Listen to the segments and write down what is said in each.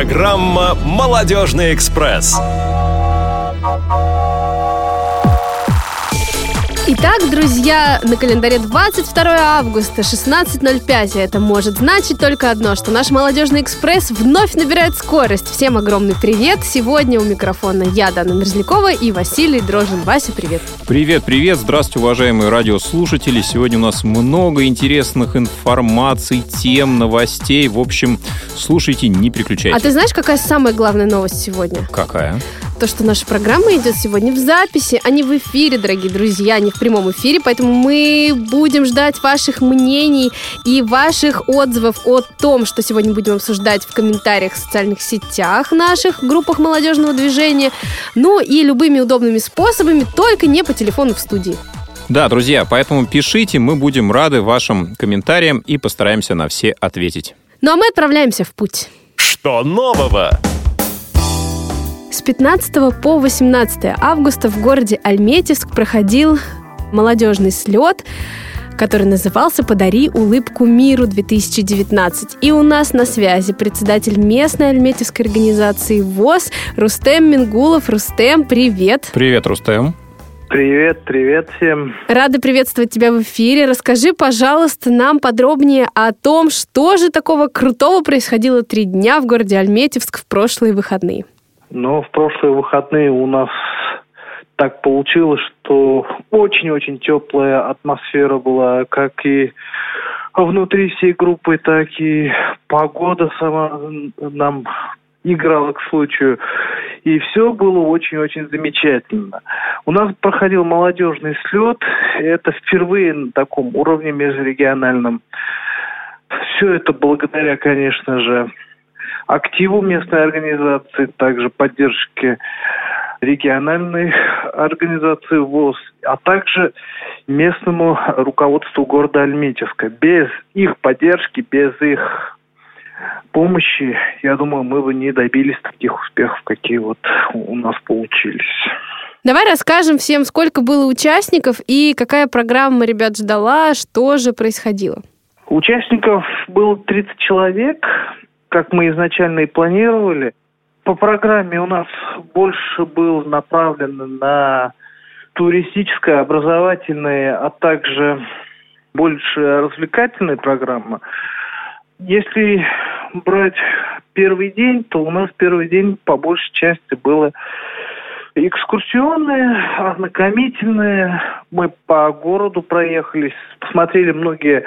Программа «Молодежный экспресс». Итак, друзья, на календаре 22 августа, 16.05. Это может значить только одно, что наш молодежный экспресс вновь набирает скорость. Всем огромный привет. Сегодня у микрофона я, Дана Мерзлякова и Василий Дрожин. Вася, привет. Привет, привет. Здравствуйте, уважаемые радиослушатели. Сегодня у нас много интересных информаций, тем, новостей. В общем, слушайте, не переключайтесь. А ты знаешь, какая самая главная новость сегодня? Какая? То, что наша программа идет сегодня в записи, а не в эфире, дорогие друзья, не в прямом эфире, поэтому мы будем ждать ваших мнений и ваших отзывов о том, что сегодня будем обсуждать в комментариях в социальных сетях наших, группах молодежного движения, ну и любыми удобными способами, только не по телефону в студии. Да, друзья, поэтому пишите, мы будем рады вашим комментариям и постараемся на все ответить. Ну а мы отправляемся в путь. Что нового? С 15 по 18 августа в городе Альметьевск проходил молодежный слет, который назывался «Подари улыбку миру 2019». И у нас на связи председатель местной альметьевской организации ВОЗ Рустем Мингулов. Рустем, привет! Привет, Рустем! Привет, привет всем. Рада приветствовать тебя в эфире. Расскажи, пожалуйста, нам подробнее о том, что же такого крутого происходило три дня в городе Альметьевск в прошлые выходные. Но в прошлые выходные у нас так получилось, что очень-очень теплая атмосфера была, как и внутри всей группы, так и погода сама нам играла к случаю. И все было очень-очень замечательно. У нас проходил молодежный слет. Это впервые на таком уровне межрегиональном. Все это благодаря, конечно же, активу местной организации, также поддержке региональной организации ВОЗ, а также местному руководству города Альметьевска. Без их поддержки, без их помощи, я думаю, мы бы не добились таких успехов, какие вот у нас получились. Давай расскажем всем, сколько было участников и какая программа ребят ждала, что же происходило. Участников было 30 человек как мы изначально и планировали. По программе у нас больше был направлен на туристическое, образовательное, а также больше развлекательная программа. Если брать первый день, то у нас первый день по большей части было экскурсионные, ознакомительные. Мы по городу проехались, посмотрели многие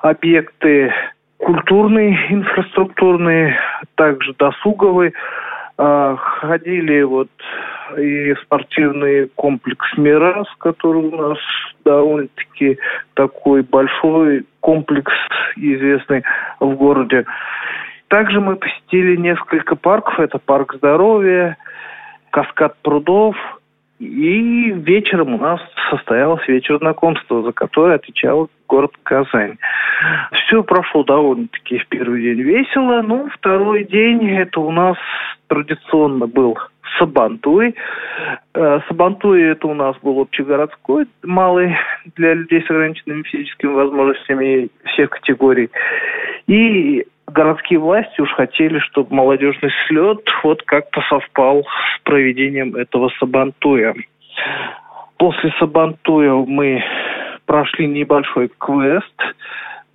объекты культурный, инфраструктурный, также досуговый. А, ходили вот и спортивный комплекс «Мирас», который у нас довольно-таки такой большой комплекс, известный в городе. Также мы посетили несколько парков. Это парк здоровья, каскад прудов – и вечером у нас состоялось вечер знакомства, за которое отвечал город Казань. Все прошло довольно-таки в первый день весело. Ну, второй день это у нас традиционно был Сабантуй. Э, Сабантуй это у нас был общегородской, малый для людей с ограниченными физическими возможностями всех категорий. И городские власти уж хотели, чтобы молодежный слет вот как-то совпал с проведением этого Сабантуя. После Сабантуя мы прошли небольшой квест,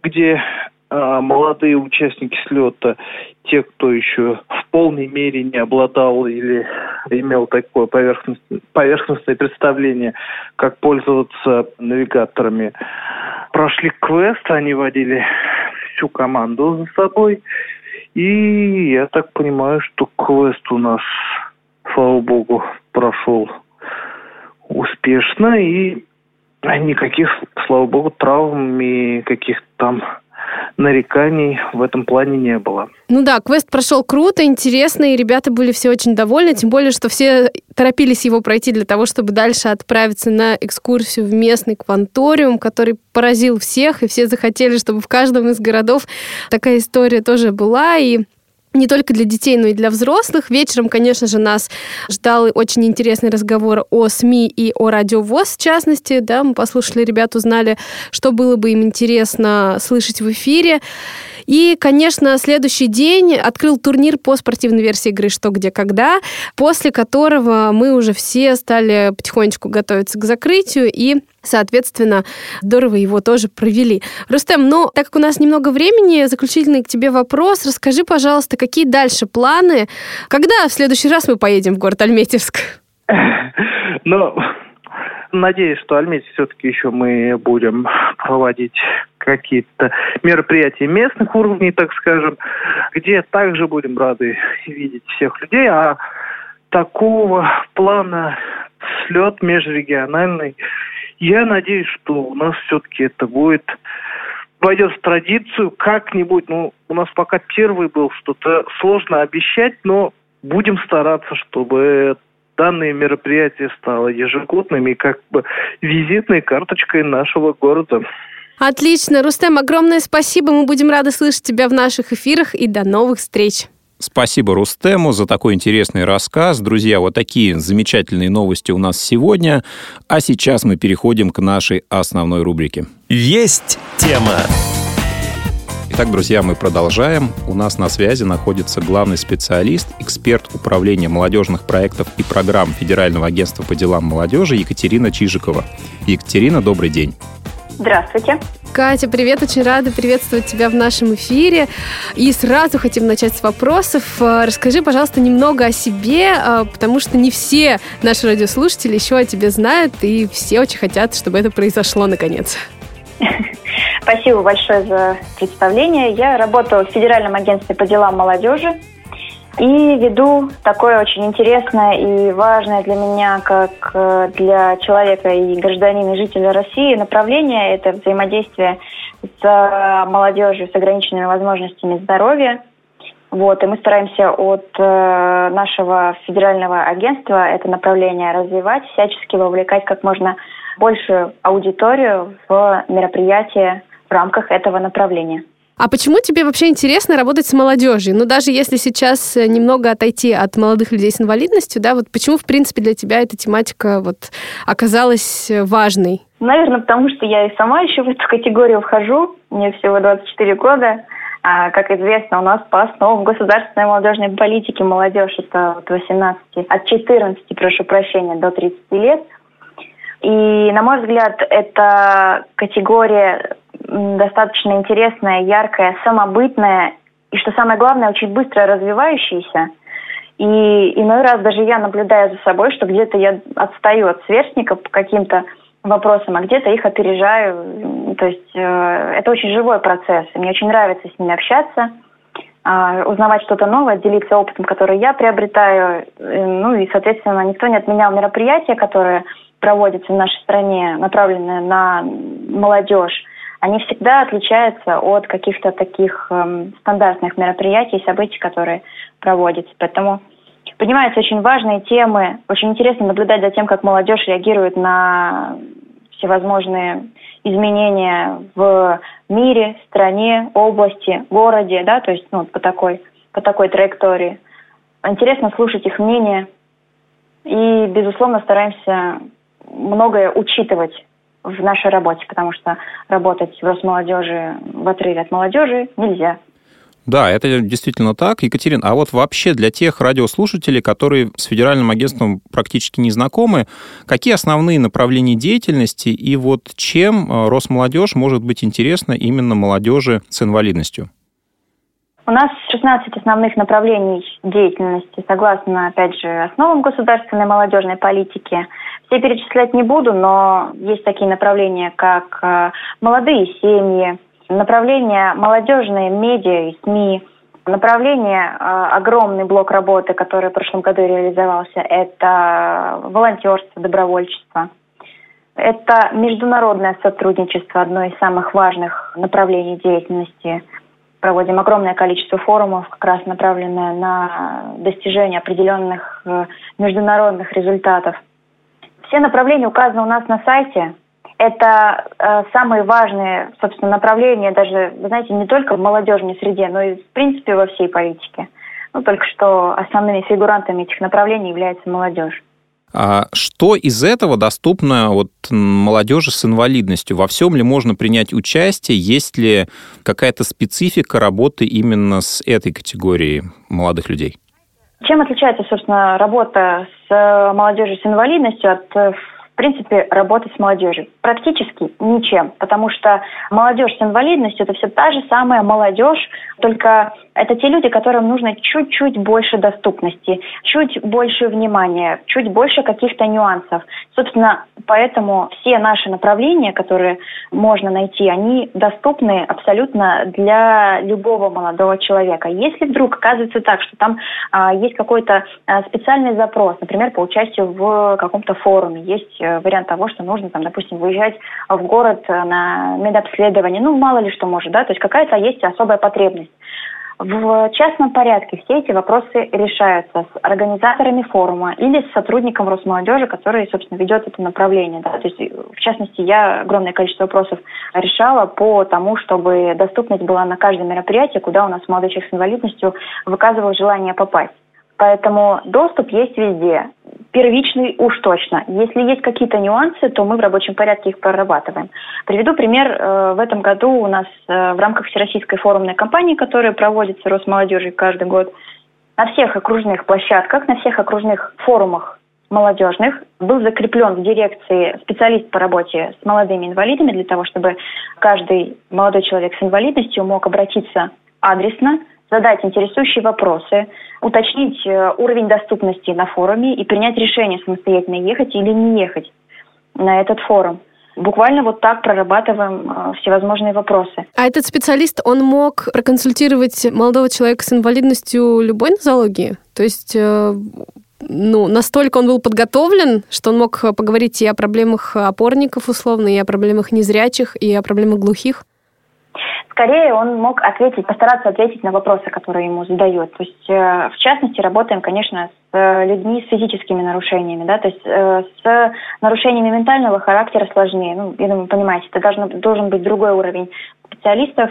где а, молодые участники слета, те, кто еще в полной мере не обладал или имел такое поверхностное, поверхностное представление, как пользоваться навигаторами, прошли квест, они водили всю команду за собой. И я так понимаю, что квест у нас, слава богу, прошел успешно. И никаких, слава богу, травм и каких-то там нареканий в этом плане не было. Ну да, квест прошел круто, интересно, и ребята были все очень довольны, тем более, что все торопились его пройти для того, чтобы дальше отправиться на экскурсию в местный кванториум, который поразил всех, и все захотели, чтобы в каждом из городов такая история тоже была, и не только для детей, но и для взрослых. Вечером, конечно же, нас ждал очень интересный разговор о СМИ и о радиовоз, в частности. Да, мы послушали ребят, узнали, что было бы им интересно слышать в эфире. И, конечно, следующий день открыл турнир по спортивной версии игры «Что, где, когда», после которого мы уже все стали потихонечку готовиться к закрытию и Соответственно, здорово его тоже провели. Рустем, ну, так как у нас немного времени, заключительный к тебе вопрос. Расскажи, пожалуйста, какие дальше планы? Когда в следующий раз мы поедем в город Альметьевск? Ну, надеюсь, что Альметьевск все-таки еще мы будем проводить какие-то мероприятия местных уровней, так скажем, где также будем рады видеть всех людей, а такого плана слет межрегиональный, я надеюсь, что у нас все-таки это будет войдет в традицию как-нибудь. Ну, у нас пока первый был, что-то сложно обещать, но будем стараться, чтобы данное мероприятие стало ежегодным и как бы визитной карточкой нашего города. Отлично. Рустем, огромное спасибо. Мы будем рады слышать тебя в наших эфирах и до новых встреч. Спасибо Рустему за такой интересный рассказ. Друзья, вот такие замечательные новости у нас сегодня. А сейчас мы переходим к нашей основной рубрике. Есть тема. Итак, друзья, мы продолжаем. У нас на связи находится главный специалист, эксперт управления молодежных проектов и программ Федерального агентства по делам молодежи Екатерина Чижикова. Екатерина, добрый день. Здравствуйте. Катя, привет, очень рада приветствовать тебя в нашем эфире. И сразу хотим начать с вопросов. Э, расскажи, пожалуйста, немного о себе, э, потому что не все наши радиослушатели еще о тебе знают, и все очень хотят, чтобы это произошло наконец. Спасибо большое за представление. Я работаю в Федеральном агентстве по делам молодежи и веду такое очень интересное и важное для меня, как э, для человека и гражданина и жителя России, направление – это взаимодействие с молодежью с ограниченными возможностями здоровья. Вот, и мы стараемся от э, нашего федерального агентства это направление развивать, всячески вовлекать как можно большую аудиторию в мероприятия в рамках этого направления. А почему тебе вообще интересно работать с молодежью? Ну, даже если сейчас э, немного отойти от молодых людей с инвалидностью, да, вот почему, в принципе, для тебя эта тематика вот оказалась э, важной? Наверное, потому что я и сама еще в эту категорию вхожу. Мне всего 24 года. А, как известно, у нас по основам государственной молодежной политики молодежь это от 18, от 14, прошу прощения, до 30 лет. И, на мой взгляд, это категория достаточно интересная, яркая, самобытная и, что самое главное, очень быстро развивающаяся. И иной раз даже я наблюдаю за собой, что где-то я отстаю от сверстников по каким-то вопросам, а где-то их опережаю. То есть э, это очень живой процесс. Мне очень нравится с ними общаться, э, узнавать что-то новое, делиться опытом, который я приобретаю. Э, ну и, соответственно, никто не отменял мероприятия, которые проводятся в нашей стране, направленные на молодежь они всегда отличаются от каких-то таких эм, стандартных мероприятий и событий, которые проводятся. Поэтому поднимаются очень важные темы. Очень интересно наблюдать за тем, как молодежь реагирует на всевозможные изменения в мире, стране, области, городе, да, то есть ну, по такой, по такой траектории. Интересно слушать их мнение. И, безусловно, стараемся многое учитывать в нашей работе, потому что работать в Росмолодежи в отрыве от молодежи нельзя. Да, это действительно так. Екатерина, а вот вообще для тех радиослушателей, которые с федеральным агентством практически не знакомы, какие основные направления деятельности и вот чем э, Росмолодежь может быть интересна именно молодежи с инвалидностью? У нас 16 основных направлений деятельности, согласно, опять же, основам государственной молодежной политики. Все перечислять не буду, но есть такие направления, как э, молодые семьи, направление молодежные медиа и СМИ, направление, э, огромный блок работы, который в прошлом году реализовался, это волонтерство, добровольчество. Это международное сотрудничество, одно из самых важных направлений деятельности. Проводим огромное количество форумов, как раз направленное на достижение определенных э, международных результатов – все направления указаны у нас на сайте. Это э, самые важные, собственно, направления, даже, вы знаете, не только в молодежной среде, но и, в принципе, во всей политике. Ну, только что основными фигурантами этих направлений является молодежь. А что из этого доступно вот молодежи с инвалидностью? Во всем ли можно принять участие? Есть ли какая-то специфика работы именно с этой категорией молодых людей? Чем отличается, собственно, работа с молодежью с инвалидностью от в принципе, работать с молодежью? Практически ничем, потому что молодежь с инвалидностью – это все та же самая молодежь, только это те люди, которым нужно чуть-чуть больше доступности, чуть больше внимания, чуть больше каких-то нюансов. Собственно, поэтому все наши направления, которые можно найти, они доступны абсолютно для любого молодого человека. Если вдруг оказывается так, что там а, есть какой-то а, специальный запрос, например, по участию в каком-то форуме, есть вариант того, что нужно, там, допустим, выезжать в город э, на медобследование, ну, мало ли что может, да, то есть какая-то есть особая потребность. В частном порядке все эти вопросы решаются с организаторами форума или с сотрудником Росмолодежи, который, собственно, ведет это направление. Да. То есть, в частности, я огромное количество вопросов решала по тому, чтобы доступность была на каждое мероприятие, куда у нас молодой человек с инвалидностью выказывал желание попасть. Поэтому доступ есть везде. Первичный уж точно. Если есть какие-то нюансы, то мы в рабочем порядке их прорабатываем. Приведу пример. Э, в этом году у нас э, в рамках Всероссийской форумной кампании, которая проводится Росмолодежью каждый год, на всех окружных площадках, на всех окружных форумах молодежных был закреплен в дирекции специалист по работе с молодыми инвалидами для того, чтобы каждый молодой человек с инвалидностью мог обратиться адресно задать интересующие вопросы, уточнить э, уровень доступности на форуме и принять решение самостоятельно ехать или не ехать на этот форум. Буквально вот так прорабатываем э, всевозможные вопросы. А этот специалист, он мог проконсультировать молодого человека с инвалидностью любой нозологии? То есть э, ну, настолько он был подготовлен, что он мог поговорить и о проблемах опорников условно, и о проблемах незрячих, и о проблемах глухих? Скорее он мог ответить, постараться ответить на вопросы, которые ему задают. То есть, э, в частности, работаем, конечно, с э, людьми с физическими нарушениями, да, то есть э, с нарушениями ментального характера сложнее. Ну, я думаю, понимаете, это должен, должен быть другой уровень специалистов,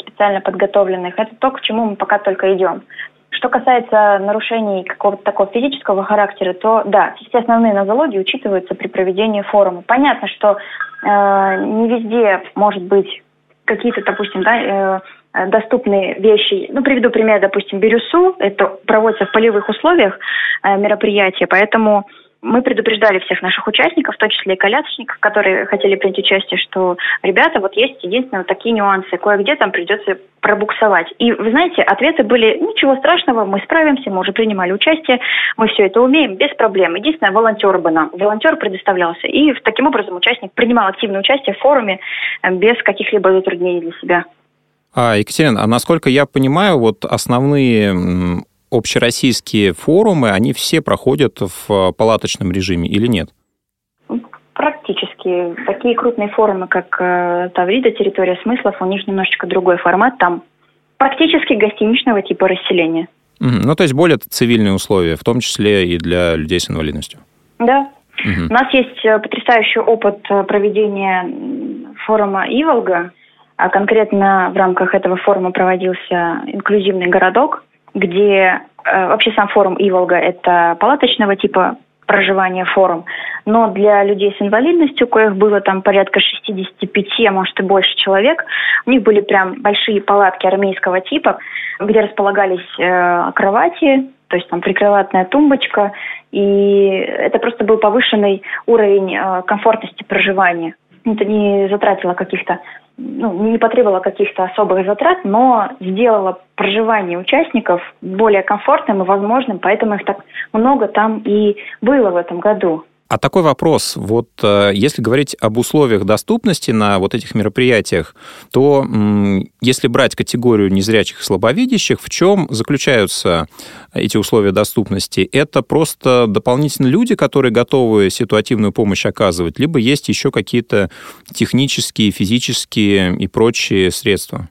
специально подготовленных. Это то, к чему мы пока только идем. Что касается нарушений какого-то такого физического характера, то да, все основные нозологии учитываются при проведении форума. Понятно, что э, не везде может быть какие-то, допустим, да, э, доступные вещи. Ну, приведу пример, допустим, Бирюсу. Это проводится в полевых условиях э, мероприятие, поэтому мы предупреждали всех наших участников, в том числе и колясочников, которые хотели принять участие, что, ребята, вот есть единственное вот такие нюансы, кое-где там придется пробуксовать. И, вы знаете, ответы были, ничего страшного, мы справимся, мы уже принимали участие, мы все это умеем, без проблем. Единственное, волонтер бы нам, волонтер предоставлялся. И таким образом участник принимал активное участие в форуме э, без каких-либо затруднений для себя. А, Екатерина, а насколько я понимаю, вот основные общероссийские форумы, они все проходят в э, палаточном режиме или нет? Практически. Такие крупные форумы, как э, Таврида, территория смыслов, у них немножечко другой формат. Там практически гостиничного типа расселения. Ну, то есть более цивильные условия, в том числе и для людей с инвалидностью. Да. Угу. У нас есть э, потрясающий опыт проведения форума «Иволга». А конкретно в рамках этого форума проводился инклюзивный городок, где э, вообще сам форум Иволга – это палаточного типа проживания форум, но для людей с инвалидностью, коих было там порядка 65, а может и больше человек, у них были прям большие палатки армейского типа, где располагались э, кровати, то есть там прикроватная тумбочка, и это просто был повышенный уровень э, комфортности проживания. Это не затратило каких-то ну, не потребовала каких-то особых затрат, но сделала проживание участников более комфортным и возможным, поэтому их так много там и было в этом году. А такой вопрос. Вот э, если говорить об условиях доступности на вот этих мероприятиях, то если брать категорию незрячих и слабовидящих, в чем заключаются эти условия доступности? Это просто дополнительные люди, которые готовы ситуативную помощь оказывать, либо есть еще какие-то технические, физические и прочие средства?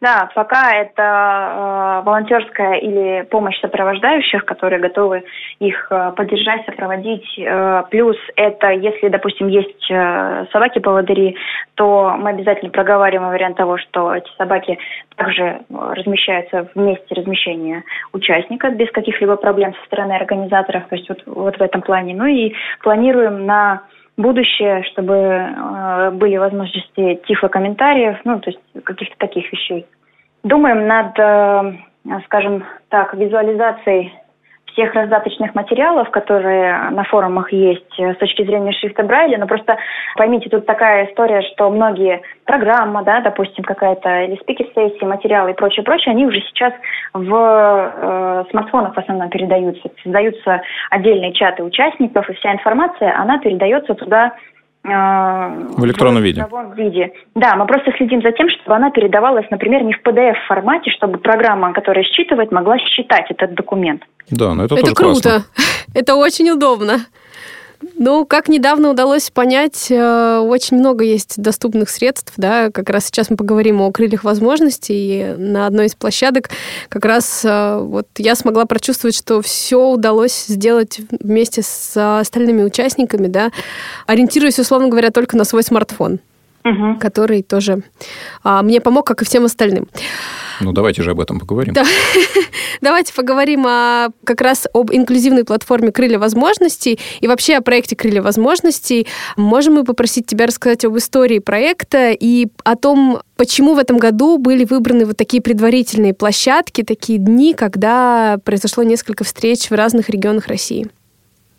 Да, пока это э, волонтерская или помощь сопровождающих, которые готовы их э, поддержать, сопроводить. Э, плюс это, если, допустим, есть э, собаки-поводыри, то мы обязательно проговариваем вариант того, что эти собаки также размещаются в месте размещения участника без каких-либо проблем со стороны организаторов, то есть вот, вот в этом плане. Ну и планируем на будущее, чтобы э, были возможности тифлокомментариев, ну, то есть каких-то таких вещей. Думаем над, э, скажем так, визуализацией всех раздаточных материалов, которые на форумах есть э, с точки зрения шрифта Брайля, но просто поймите, тут такая история, что многие программа, да, допустим, какая-то или спикер-сессии, материалы и прочее, прочее, они уже сейчас в э, смартфонах в основном передаются. Создаются отдельные чаты участников, и вся информация, она передается туда в электронном виде. В виде. Да, мы просто следим за тем, чтобы она передавалась, например, не в PDF-формате, чтобы программа, которая считывает, могла считать этот документ. Да, но это, это тоже круто. классно. Это очень удобно. Ну, как недавно удалось понять, э, очень много есть доступных средств, да, как раз сейчас мы поговорим о крыльях возможностей, и на одной из площадок как раз э, вот я смогла прочувствовать, что все удалось сделать вместе с остальными участниками, да, ориентируясь, условно говоря, только на свой смартфон, Мгм. который тоже а, мне помог, как и всем остальным. Ну, давайте же об этом поговорим. Да. Давайте поговорим о, как раз об инклюзивной платформе «Крылья возможностей» и вообще о проекте «Крылья возможностей». Можем мы попросить тебя рассказать об истории проекта и о том, почему в этом году были выбраны вот такие предварительные площадки, такие дни, когда произошло несколько встреч в разных регионах России?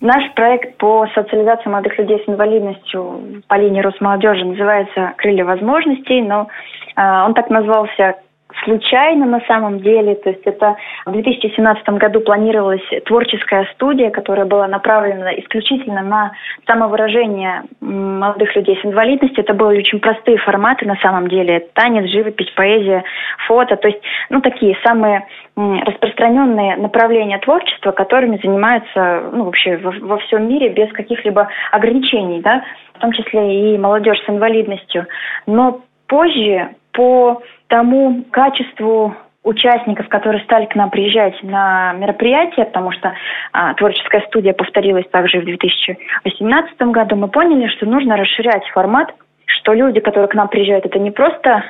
Наш проект по социализации молодых людей с инвалидностью по линии Росмолодежи называется «Крылья возможностей», но э, он так назвался случайно на самом деле. То есть это в 2017 году планировалась творческая студия, которая была направлена исключительно на самовыражение молодых людей с инвалидностью. Это были очень простые форматы на самом деле. Танец, живопись, поэзия, фото. То есть, ну, такие самые распространенные направления творчества, которыми занимаются, ну, вообще во, во всем мире без каких-либо ограничений, да, в том числе и молодежь с инвалидностью. Но позже по тому качеству участников, которые стали к нам приезжать на мероприятия, потому что а, творческая студия повторилась также в 2018 году, мы поняли, что нужно расширять формат, что люди, которые к нам приезжают, это не просто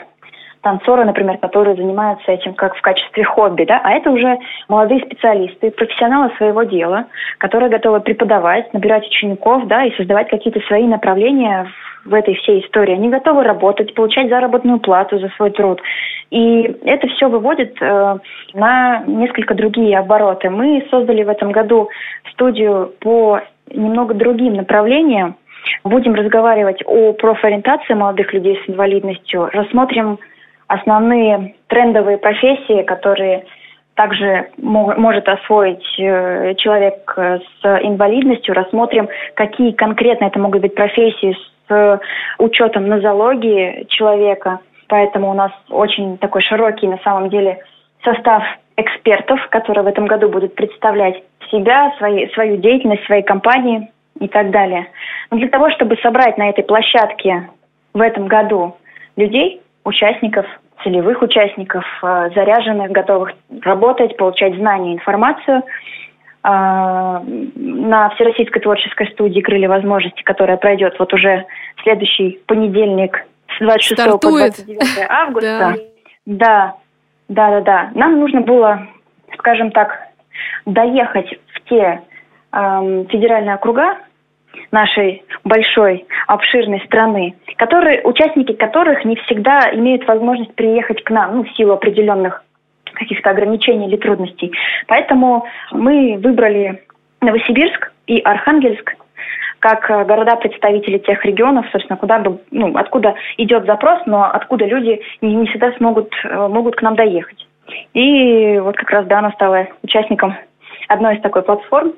танцоры, например, которые занимаются этим как в качестве хобби, да, а это уже молодые специалисты, профессионалы своего дела, которые готовы преподавать, набирать учеников, да, и создавать какие-то свои направления в этой всей истории. Они готовы работать, получать заработную плату за свой труд. И это все выводит э, на несколько другие обороты. Мы создали в этом году студию по немного другим направлениям. Будем разговаривать о профориентации молодых людей с инвалидностью, рассмотрим основные трендовые профессии, которые также мо- может освоить э, человек э, с инвалидностью. Рассмотрим, какие конкретно это могут быть профессии с учетом нозологии человека. Поэтому у нас очень такой широкий на самом деле состав экспертов, которые в этом году будут представлять себя, свои, свою деятельность, свои компании и так далее. Но для того, чтобы собрать на этой площадке в этом году людей, участников, целевых участников, э, заряженных, готовых работать, получать знания, информацию, э, на Всероссийской творческой студии «Крылья возможностей», которая пройдет вот уже следующий понедельник с 26 по Стартует. 29 августа. Да. Да, да, да, да. Нам нужно было, скажем так, доехать в те эм, федеральные округа нашей большой, обширной страны, которые, участники которых не всегда имеют возможность приехать к нам, ну, в силу определенных каких-то ограничений или трудностей. Поэтому мы выбрали Новосибирск и Архангельск как э, города-представители тех регионов, собственно, куда бы, ну, откуда идет запрос, но откуда люди не, не всегда смогут, э, могут к нам доехать. И вот как раз Дана стала участником одной из такой платформ.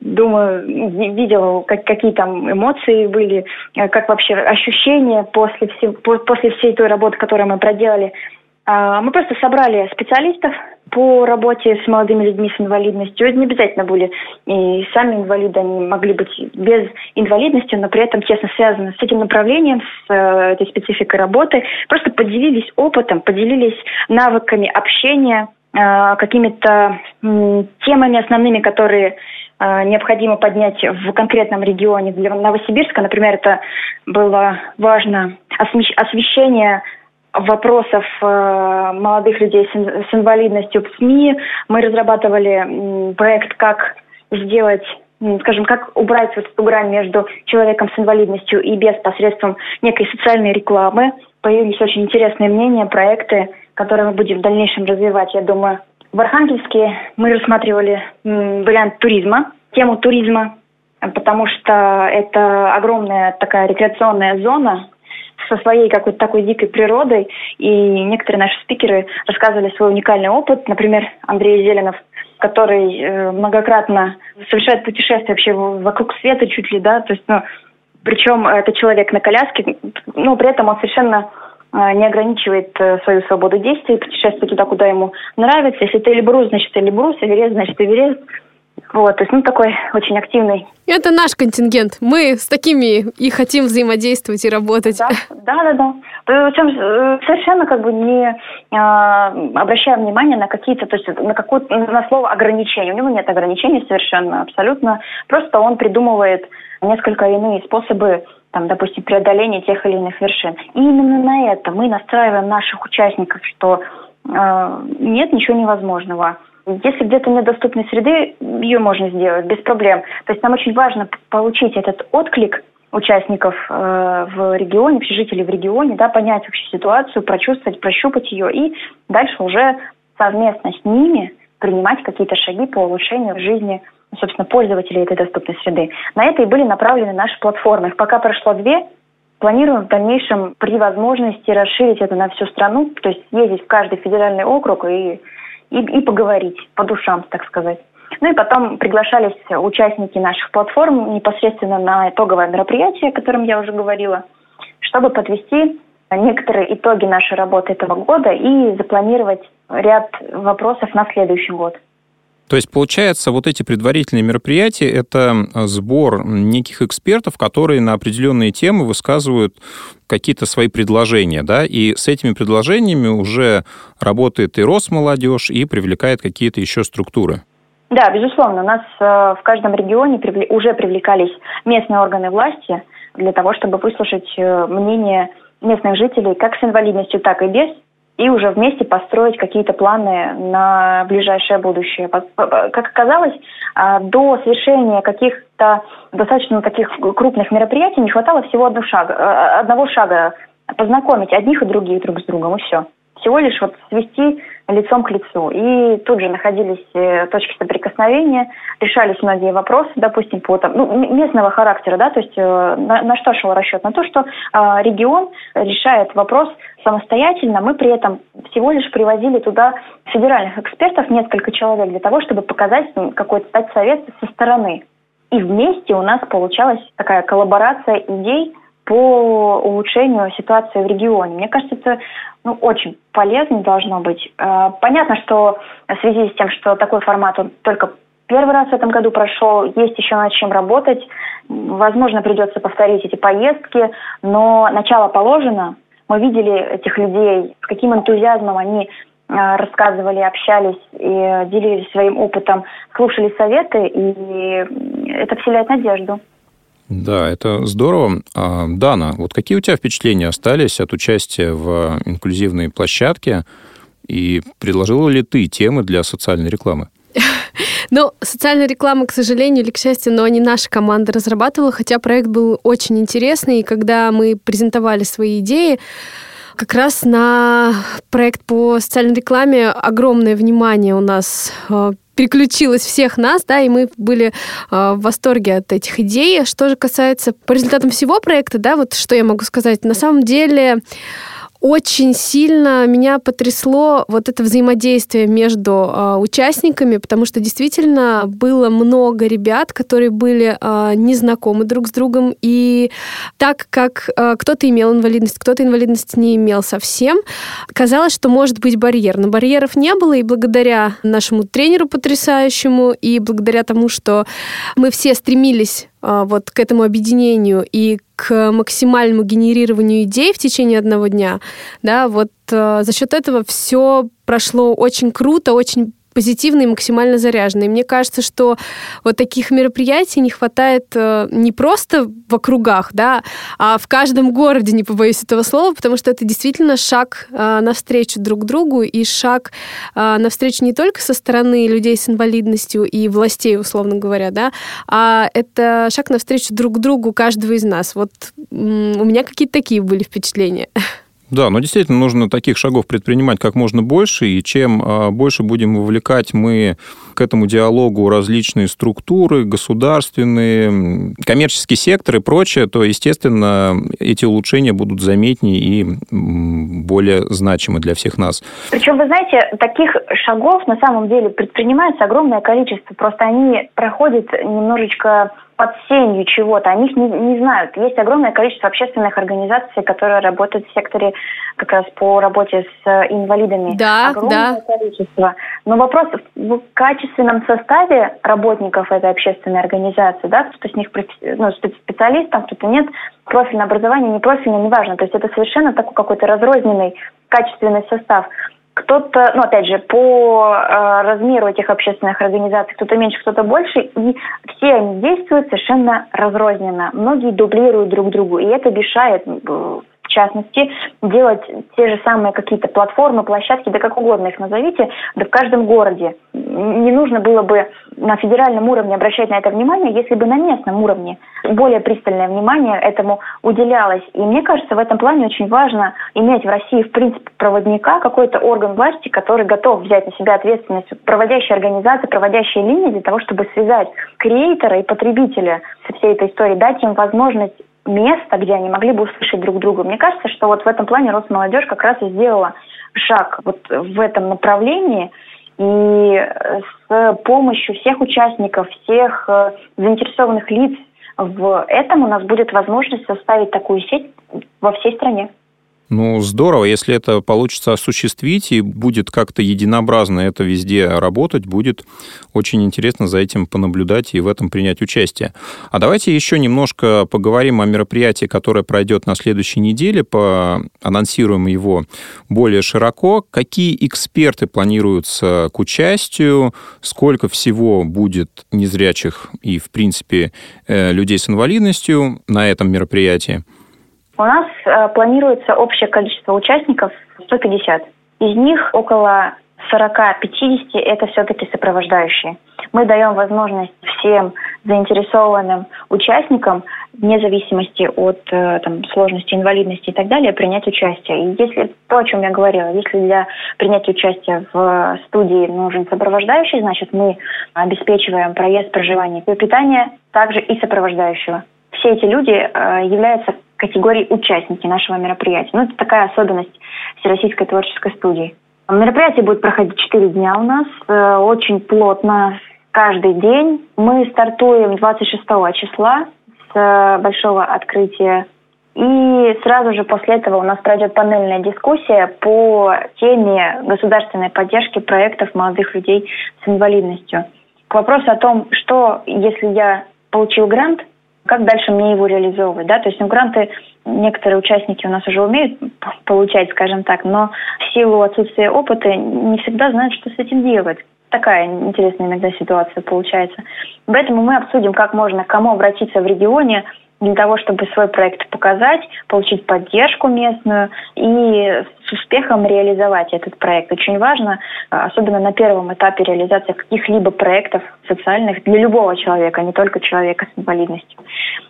Думаю, ви- видела, как, какие там эмоции были, э, как вообще ощущения после, все- по- после всей той работы, которую мы проделали. А, Мы просто собрали специалистов по работе с молодыми людьми с инвалидностью. Это не обязательно были и сами инвалиды, они могли быть без инвалидности, но при этом тесно связаны с этим направлением, с э, этой спецификой работы. Просто поделились опытом, поделились навыками общения, э, какими-то темами основными, которые необходимо поднять в конкретном регионе. Для Новосибирска, например, это было важно освещение вопросов э, молодых людей с инвалидностью в СМИ. Мы разрабатывали проект, как сделать скажем, как убрать вот эту грань между человеком с инвалидностью и без посредством некой социальной рекламы. Появились очень интересные мнения, проекты, которые мы будем в дальнейшем развивать, я думаю. В Архангельске мы рассматривали вариант туризма, тему туризма, потому что это огромная такая рекреационная зона, со своей какой-то такой дикой природой. И некоторые наши спикеры рассказывали свой уникальный опыт. Например, Андрей Зеленов, который э, многократно совершает путешествия вообще вокруг света чуть ли, да, то есть, ну, причем это человек на коляске, но при этом он совершенно не ограничивает э, свою свободу действий, путешествует туда, куда ему нравится. Если ты Эльбрус, значит Эльбрус, Эверест, значит Эверест. Вот, то есть, ну, такой очень активный. Это наш контингент. Мы с такими и хотим взаимодействовать и работать. Да, да, да. да. Причем э, совершенно как бы не э, обращая внимания на какие-то, то есть на какое на слово ограничение. У него нет ограничений совершенно, абсолютно. Просто он придумывает несколько иные способы там, допустим, преодоления тех или иных вершин. И именно на это мы настраиваем наших участников, что э, нет ничего невозможного. Если где-то нет среды, ее можно сделать без проблем. То есть нам очень важно получить этот отклик участников э, в регионе, жителей в регионе, да, понять вообще ситуацию, прочувствовать, прощупать ее и дальше уже совместно с ними принимать какие-то шаги по улучшению жизни, собственно, пользователей этой доступной среды. На это и были направлены наши платформы. Их пока прошло две, Планируем в дальнейшем при возможности расширить это на всю страну, то есть ездить в каждый федеральный округ и и, и поговорить по душам, так сказать. Ну и потом приглашались участники наших платформ непосредственно на итоговое мероприятие, о котором я уже говорила, чтобы подвести некоторые итоги нашей работы этого года и запланировать ряд вопросов на следующий год. То есть, получается, вот эти предварительные мероприятия – это сбор неких экспертов, которые на определенные темы высказывают какие-то свои предложения, да, и с этими предложениями уже работает и Росмолодежь, и привлекает какие-то еще структуры. Да, безусловно. У нас э, в каждом регионе уже привлекались местные органы власти для того, чтобы выслушать э, мнение местных жителей как с инвалидностью, так и без, и уже вместе построить какие-то планы на ближайшее будущее. Как оказалось, а, до совершения каких-то достаточно таких крупных мероприятий не хватало всего одного шага, э, одного шага познакомить одних и других друг с другом, и все всего лишь вот свести лицом к лицу. И тут же находились э, точки соприкосновения, решались многие вопросы, допустим, по там, ну, местного характера, да, то есть э, на, на что шел расчет? На то, что э, регион решает вопрос самостоятельно, мы при этом всего лишь привозили туда федеральных экспертов, несколько человек, для того, чтобы показать какой-то стать совет со стороны. И вместе у нас получалась такая коллаборация идей, по улучшению ситуации в регионе. Мне кажется, это ну, очень полезно должно быть. Э, понятно, что в связи с тем, что такой формат он только первый раз в этом году прошел, есть еще над чем работать. Возможно, придется повторить эти поездки, но начало положено. Мы видели этих людей, с каким энтузиазмом они э, рассказывали, общались и делились своим опытом, слушали советы, и это вселяет надежду. Да, это здорово. А, Дана, вот какие у тебя впечатления остались от участия в инклюзивной площадке? И предложила ли ты темы для социальной рекламы? Ну, социальная реклама, к сожалению или к счастью, но не наша команда разрабатывала, хотя проект был очень интересный, и когда мы презентовали свои идеи, как раз на проект по социальной рекламе огромное внимание у нас переключилось всех нас, да, и мы были э, в восторге от этих идей. Что же касается по результатам всего проекта, да, вот что я могу сказать, на самом деле очень сильно меня потрясло вот это взаимодействие между э, участниками, потому что действительно было много ребят, которые были э, незнакомы друг с другом, и так как э, кто-то имел инвалидность, кто-то инвалидность не имел совсем, казалось, что может быть барьер. Но барьеров не было, и благодаря нашему тренеру потрясающему, и благодаря тому, что мы все стремились вот к этому объединению и к максимальному генерированию идей в течение одного дня, да, вот э, за счет этого все прошло очень круто, очень позитивный и максимально заряженный. мне кажется, что вот таких мероприятий не хватает э, не просто в округах, да, а в каждом городе, не побоюсь этого слова, потому что это действительно шаг э, навстречу друг другу и шаг э, навстречу не только со стороны людей с инвалидностью и властей, условно говоря, да, а это шаг навстречу друг другу каждого из нас. Вот у меня какие-то такие были впечатления. Да, но действительно нужно таких шагов предпринимать как можно больше, и чем а, больше будем вовлекать мы к этому диалогу различные структуры, государственные, коммерческий сектор и прочее, то, естественно, эти улучшения будут заметнее и более значимы для всех нас. Причем, вы знаете, таких шагов на самом деле предпринимается огромное количество, просто они проходят немножечко под сенью чего-то, о них не, не знают. Есть огромное количество общественных организаций, которые работают в секторе как раз по работе с э, инвалидами. Да, огромное да. количество. Но вопрос в качественном составе работников этой общественной организации, да, кто-то с них ну, специалист, там кто-то нет, профильное образование, не профильное, неважно. То есть это совершенно такой какой-то разрозненный качественный состав кто-то, ну, опять же, по э, размеру этих общественных организаций, кто-то меньше, кто-то больше, и все они действуют совершенно разрозненно. Многие дублируют друг другу, и это мешает частности, делать те же самые какие-то платформы, площадки, да как угодно их назовите, да в каждом городе. Не нужно было бы на федеральном уровне обращать на это внимание, если бы на местном уровне более пристальное внимание этому уделялось. И мне кажется, в этом плане очень важно иметь в России, в принципе, проводника, какой-то орган власти, который готов взять на себя ответственность, проводящие организации, проводящие линии для того, чтобы связать креатора и потребителя со всей этой историей, дать им возможность место, где они могли бы услышать друг друга. Мне кажется, что вот в этом плане Росмолодежь как раз и сделала шаг вот в этом направлении, и с помощью всех участников, всех э, заинтересованных лиц в этом у нас будет возможность составить такую сеть во всей стране. Ну, здорово, если это получится осуществить и будет как-то единообразно это везде работать, будет очень интересно за этим понаблюдать и в этом принять участие. А давайте еще немножко поговорим о мероприятии, которое пройдет на следующей неделе, анонсируем его более широко. Какие эксперты планируются к участию, сколько всего будет незрячих и, в принципе, э, людей с инвалидностью на этом мероприятии? У нас э, планируется общее количество участников 150. Из них около 40-50 это все-таки сопровождающие. Мы даем возможность всем заинтересованным участникам, вне зависимости от э, там, сложности, инвалидности и так далее, принять участие. И если то, о чем я говорила, если для принятия участия в студии нужен сопровождающий, значит мы обеспечиваем проезд, проживание и питание также и сопровождающего. Все эти люди э, являются категории участники нашего мероприятия. Ну, это такая особенность Всероссийской творческой студии. Мероприятие будет проходить 4 дня у нас, э, очень плотно, каждый день. Мы стартуем 26 числа с э, большого открытия. И сразу же после этого у нас пройдет панельная дискуссия по теме государственной поддержки проектов молодых людей с инвалидностью. К вопросу о том, что если я получил грант – как дальше мне его реализовывать, да, то есть ну, гранты некоторые участники у нас уже умеют получать, скажем так, но в силу отсутствия опыта не всегда знают, что с этим делать. Такая интересная иногда ситуация получается. Поэтому мы обсудим, как можно, к кому обратиться в регионе, для того, чтобы свой проект показать, получить поддержку местную и с успехом реализовать этот проект. Очень важно, а, особенно на первом этапе реализации каких-либо проектов социальных для любого человека, а не только человека с инвалидностью.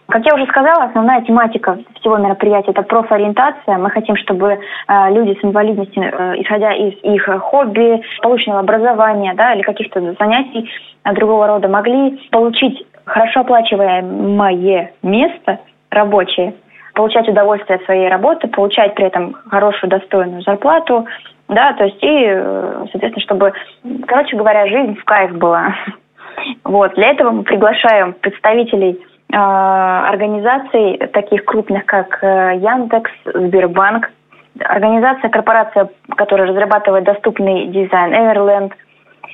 Как я уже сказала, основная тематика всего мероприятия – это профориентация. Мы хотим, чтобы э, люди с инвалидностью, э, исходя из их хобби, полученного образования да, или каких-то занятий э, другого рода, могли получить хорошо оплачиваемое место рабочее получать удовольствие от своей работы, получать при этом хорошую, достойную зарплату, да, то есть и, э, соответственно, чтобы, короче говоря, жизнь в кайф была. Вот, для этого мы приглашаем представителей э, организаций таких крупных, как э, Яндекс, Сбербанк, организация, корпорация, которая разрабатывает доступный дизайн Everland.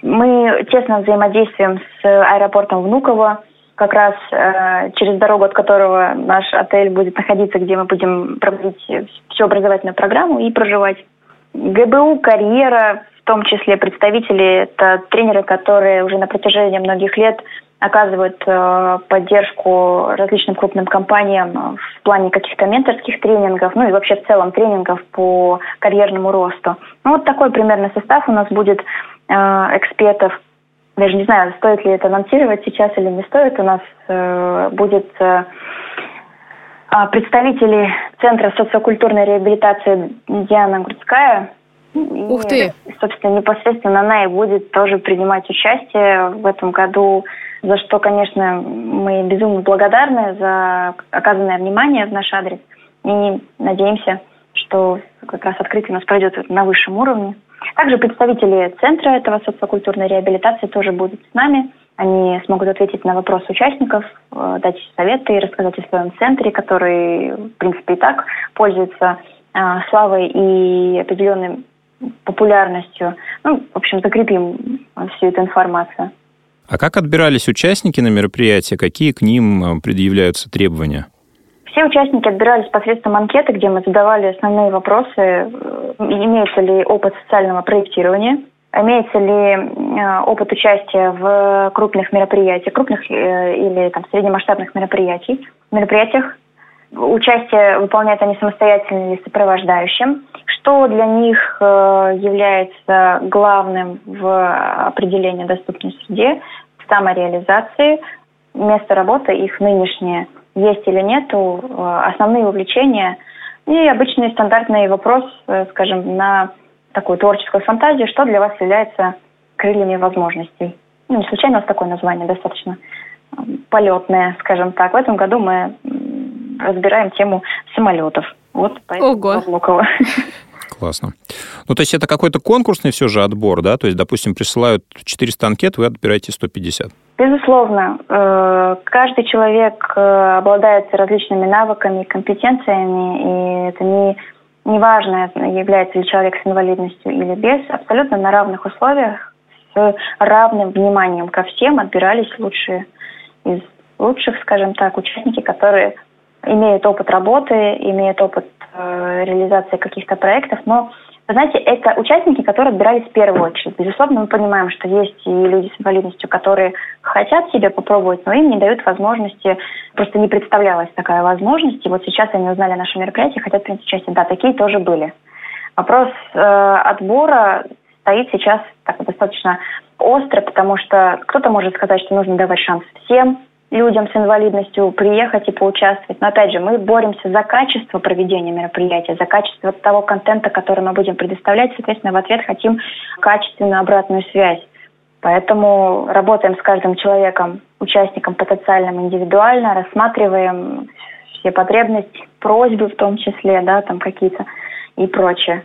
Мы тесно взаимодействуем с аэропортом Внуково, как раз э, через дорогу, от которого наш отель будет находиться, где мы будем проводить всю образовательную программу и проживать. ГБУ «Карьера», в том числе представители, это тренеры, которые уже на протяжении многих лет оказывают э, поддержку различным крупным компаниям в плане каких-то менторских тренингов, ну и вообще в целом тренингов по карьерному росту. Ну вот такой примерно состав у нас будет э, экспертов. Даже не знаю, стоит ли это анонсировать сейчас или не стоит. У нас э, будет э, а, представители Центра социокультурной реабилитации Диана Грудская. Ух ты! И, собственно, непосредственно она и будет тоже принимать участие в этом году, за что, конечно, мы безумно благодарны за оказанное внимание в наш адрес. И надеемся, что как раз открытие у нас пройдет на высшем уровне. Также представители Центра этого социокультурной реабилитации тоже будут с нами. Они смогут ответить на вопросы участников, э, дать советы и рассказать о своем центре, который, в принципе, и так пользуется э, славой и определенной популярностью. Ну, в общем, закрепим всю эту информацию. А как отбирались участники на мероприятие? Какие к ним э, предъявляются требования? Все участники отбирались посредством анкеты, где мы задавали основные вопросы. Имеется ли опыт социального проектирования, Имеется ли э, опыт участия в крупных мероприятиях, крупных э, или там, среднемасштабных мероприятий, мероприятиях? Участие выполняют они самостоятельно или сопровождающим? Что для них э, является главным в определении доступной среде, самореализации, место работы их нынешнее, есть или нету, основные увлечения и обычный стандартный вопрос, скажем, на такую творческую фантазию, что для вас является крыльями возможностей. Ну, не случайно у нас такое название, достаточно полетное, скажем так. В этом году мы разбираем тему самолетов. Вот поэтому Ого. Классно. Ну, то есть это какой-то конкурсный все же отбор, да? То есть, допустим, присылают 400 анкет, вы отбираете 150. Безусловно. Э, каждый человек э, обладает различными навыками, компетенциями, и это не неважно, является ли человек с инвалидностью или без, абсолютно на равных условиях, с равным вниманием ко всем отбирались лучшие из лучших, скажем так, участники, которые имеют опыт работы, имеют опыт э, реализации каких-то проектов, но вы знаете, это участники, которые отбирались в первую очередь. Безусловно, мы понимаем, что есть и люди с инвалидностью, которые хотят себе попробовать, но им не дают возможности, просто не представлялась такая возможность. И вот сейчас они узнали наше мероприятие, хотят принять участие. Да, такие тоже были. Вопрос э, отбора стоит сейчас так, достаточно остро, потому что кто-то может сказать, что нужно давать шанс всем, людям с инвалидностью приехать и поучаствовать. Но опять же, мы боремся за качество проведения мероприятия, за качество того контента, который мы будем предоставлять. Соответственно, в ответ хотим качественную обратную связь. Поэтому работаем с каждым человеком, участником потенциальным индивидуально, рассматриваем все потребности, просьбы в том числе, да, там какие-то и прочее.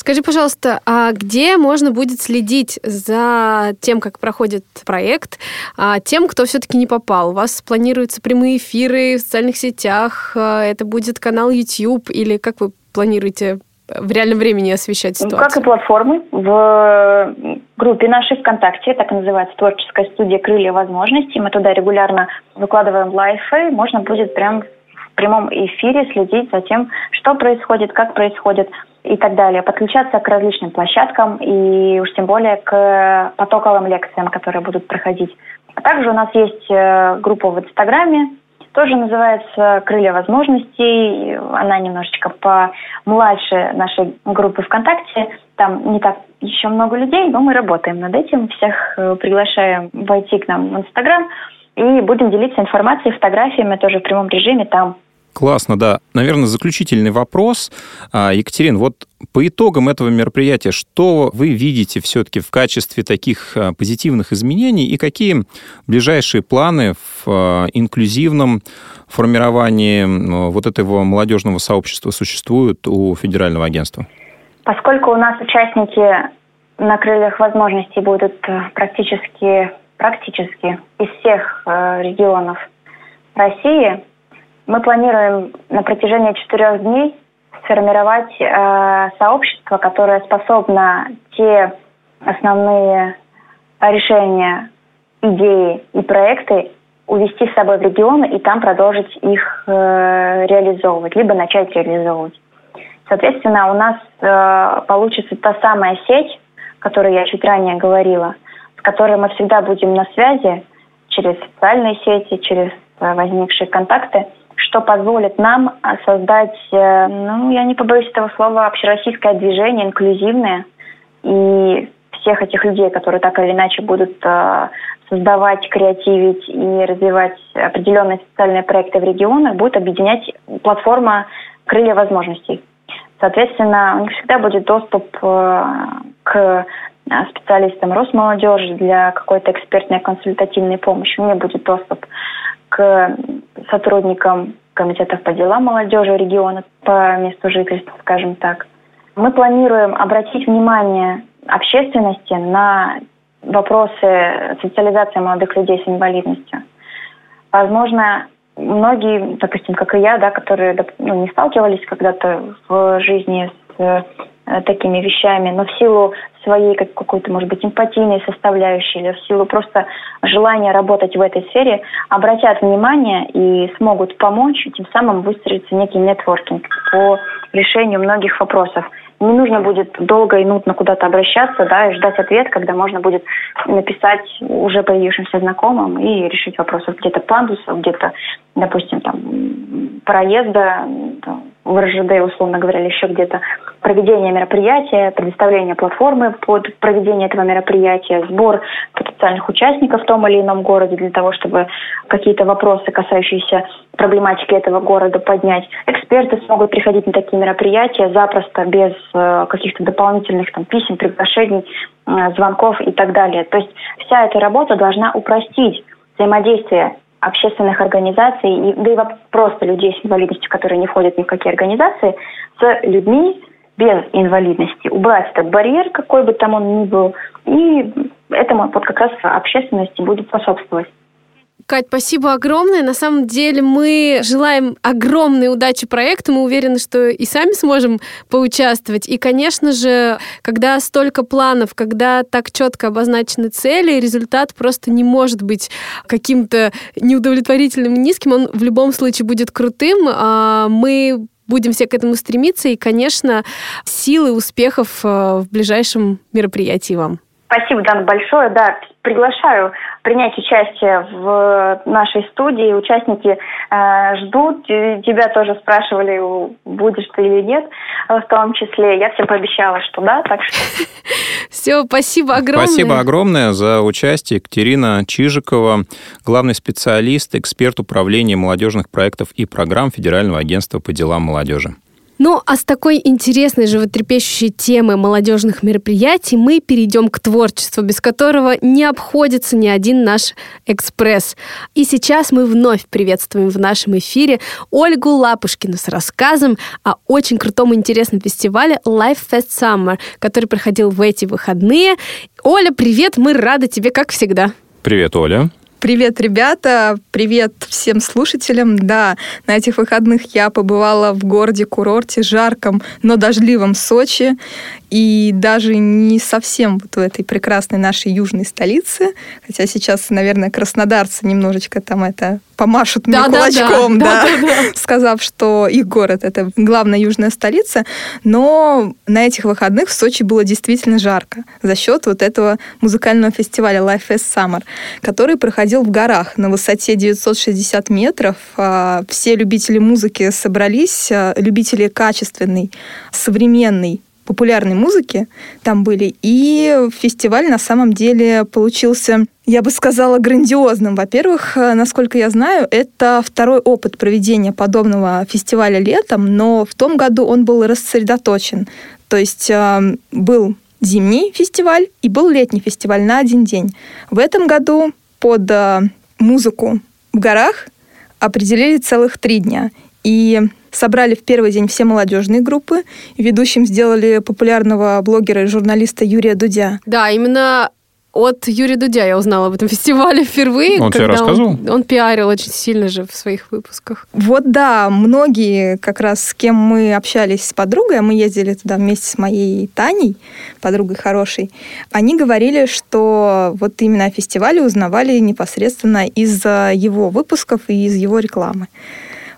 Скажи, пожалуйста, а где можно будет следить за тем, как проходит проект, а тем, кто все-таки не попал? У вас планируются прямые эфиры в социальных сетях? А это будет канал YouTube? Или как вы планируете в реальном времени освещать ситуацию? Ну, как и платформы. В группе нашей ВКонтакте, так и называется творческая студия «Крылья возможностей». Мы туда регулярно выкладываем лайфы. Можно будет прям в прямом эфире следить за тем, что происходит, как происходит и так далее, подключаться к различным площадкам и уж тем более к потоковым лекциям, которые будут проходить. А также у нас есть э, группа в Инстаграме, тоже называется «Крылья возможностей». Она немножечко помладше нашей группы ВКонтакте. Там не так еще много людей, но мы работаем над этим. Всех э, приглашаем войти к нам в Инстаграм и будем делиться информацией, фотографиями тоже в прямом режиме там Классно, да. Наверное, заключительный вопрос. А, Екатерин, вот по итогам этого мероприятия, что вы видите все-таки в качестве таких а, позитивных изменений и какие ближайшие планы в а, инклюзивном формировании вот этого молодежного сообщества существуют у федерального агентства? Поскольку у нас участники на крыльях возможностей будут э, практически, практически из всех э, регионов России, мы планируем на протяжении четырех дней сформировать э, сообщество, которое способно те основные решения, идеи и проекты увести с собой в регионы и там продолжить их э, реализовывать, либо начать реализовывать. Соответственно, у нас э, получится та самая сеть, о которой я чуть ранее говорила, с которой мы всегда будем на связи через социальные сети, через э, возникшие контакты – что позволит нам а, создать, э, ну, я не побоюсь этого слова, общероссийское движение, инклюзивное. И всех этих людей, которые так или иначе будут э, создавать, креативить и развивать определенные социальные проекты в регионах, будет объединять платформа «Крылья возможностей». Соответственно, у них всегда будет доступ э, к специалистам Росмолодежи для какой-то экспертной консультативной помощи. У меня будет доступ к сотрудникам комитетов по делам молодежи региона по месту жительства, скажем так. Мы планируем обратить внимание общественности на вопросы социализации молодых людей с инвалидностью. Возможно, многие, допустим, как и я, да, которые ну, не сталкивались когда-то в жизни с Э, такими вещами, но в силу своей как, какой-то, может быть, эмпатийной составляющей или в силу просто желания работать в этой сфере, обратят внимание и смогут помочь, тем самым выстроится некий нетворкинг по решению многих вопросов. Не нужно будет долго и нудно куда-то обращаться, да, и ждать ответ, когда можно будет написать уже появившимся знакомым и решить вопрос где-то пандусов, где-то, допустим, там проезда, там, в РЖД, условно говоря, или еще где-то, проведение мероприятия, предоставление платформы под проведение этого мероприятия, сбор потенциальных участников в том или ином городе для того, чтобы какие-то вопросы, касающиеся проблематики этого города, поднять. Эксперты смогут приходить на такие мероприятия запросто, без э, каких-то дополнительных там, писем, приглашений, э, звонков и так далее. То есть вся эта работа должна упростить взаимодействие общественных организаций, да и просто людей с инвалидностью, которые не входят ни в какие организации, с людьми без инвалидности. Убрать этот барьер, какой бы там он ни был, и этому вот как раз общественности будет способствовать. Кать, спасибо огромное. На самом деле мы желаем огромной удачи проекту. Мы уверены, что и сами сможем поучаствовать. И, конечно же, когда столько планов, когда так четко обозначены цели, результат просто не может быть каким-то неудовлетворительным низким. Он в любом случае будет крутым. А мы будем все к этому стремиться. И, конечно, силы успехов э, в ближайшем мероприятии вам. Спасибо, Дана, большое. Да, приглашаю принять участие в нашей студии. Участники э, ждут. Тебя тоже спрашивали, будешь ты или нет, в том числе. Я всем пообещала, что да, так что... Все, спасибо огромное. Спасибо огромное за участие. Екатерина Чижикова, главный специалист, эксперт управления молодежных проектов и программ Федерального агентства по делам молодежи. Ну, а с такой интересной, животрепещущей темой молодежных мероприятий мы перейдем к творчеству, без которого не обходится ни один наш экспресс. И сейчас мы вновь приветствуем в нашем эфире Ольгу Лапушкину с рассказом о очень крутом и интересном фестивале Life Fest Summer, который проходил в эти выходные. Оля, привет, мы рады тебе, как всегда. Привет, Оля. Привет, ребята! Привет всем слушателям! Да, на этих выходных я побывала в городе-курорте жарком, но дождливом Сочи. И даже не совсем вот в этой прекрасной нашей южной столице, хотя сейчас, наверное, краснодарцы немножечко там это помашут мне да, кулачком, да, да, да, да, сказав, что их город это главная южная столица. Но на этих выходных в Сочи было действительно жарко за счет вот этого музыкального фестиваля Life Fest Summer, который проходил в горах на высоте 960 метров. А, все любители музыки собрались, а, любители качественной, современной популярной музыки там были. И фестиваль на самом деле получился, я бы сказала, грандиозным. Во-первых, э, насколько я знаю, это второй опыт проведения подобного фестиваля летом, но в том году он был рассредоточен. То есть э, был зимний фестиваль и был летний фестиваль на один день. В этом году под э, музыку в горах определили целых три дня. И собрали в первый день все молодежные группы. Ведущим сделали популярного блогера и журналиста Юрия Дудя. Да, именно от Юрия Дудя я узнала об этом фестивале впервые. Он тебе рассказывал? Он, он пиарил очень сильно же в своих выпусках. Вот да, многие, как раз с кем мы общались с подругой, а мы ездили туда вместе с моей Таней, подругой хорошей, они говорили, что вот именно о фестивале узнавали непосредственно из его выпусков и из его рекламы.